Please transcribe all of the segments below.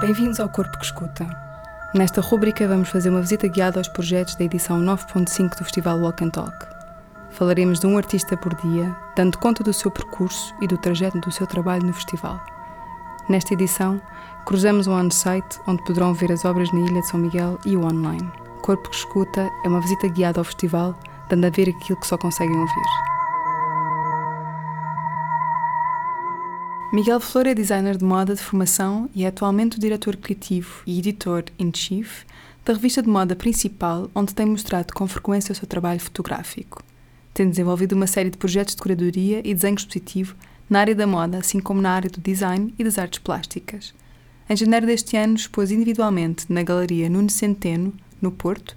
Bem-vindos ao Corpo que Escuta. Nesta rúbrica vamos fazer uma visita guiada aos projetos da edição 9.5 do Festival Walk and Talk. Falaremos de um artista por dia, dando conta do seu percurso e do trajeto do seu trabalho no festival. Nesta edição, cruzamos o on-site, onde poderão ver as obras na Ilha de São Miguel e o online. Corpo que Escuta é uma visita guiada ao festival, dando a ver aquilo que só conseguem ouvir. Miguel Flor é designer de moda de formação e é atualmente o diretor criativo e editor-in-chief da revista de moda principal, onde tem mostrado com frequência o seu trabalho fotográfico. Tem desenvolvido uma série de projetos de curadoria e desenho expositivo na área da moda, assim como na área do design e das artes plásticas. Em janeiro deste ano, expôs individualmente na Galeria Nuno Centeno, no Porto,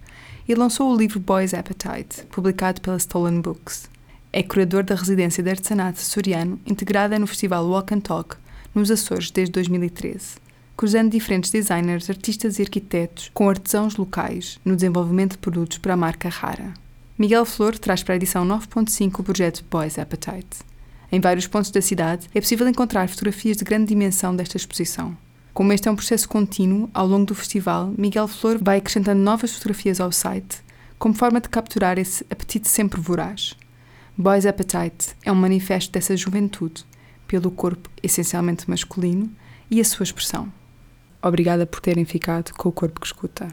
e lançou o livro Boys Appetite, publicado pela Stolen Books. É curador da residência de artesanato açoriano, integrada no festival Walk and Talk, nos Açores desde 2013, cruzando diferentes designers, artistas e arquitetos com artesãos locais no desenvolvimento de produtos para a marca Rara. Miguel Flor traz para a edição 9.5 o projeto Boys Appetite. Em vários pontos da cidade é possível encontrar fotografias de grande dimensão desta exposição. Como este é um processo contínuo, ao longo do festival, Miguel Flor vai acrescentando novas fotografias ao site, como forma de capturar esse apetite sempre voraz. Boys Appetite é um manifesto dessa juventude, pelo corpo essencialmente masculino e a sua expressão. Obrigada por terem ficado com o corpo que escuta.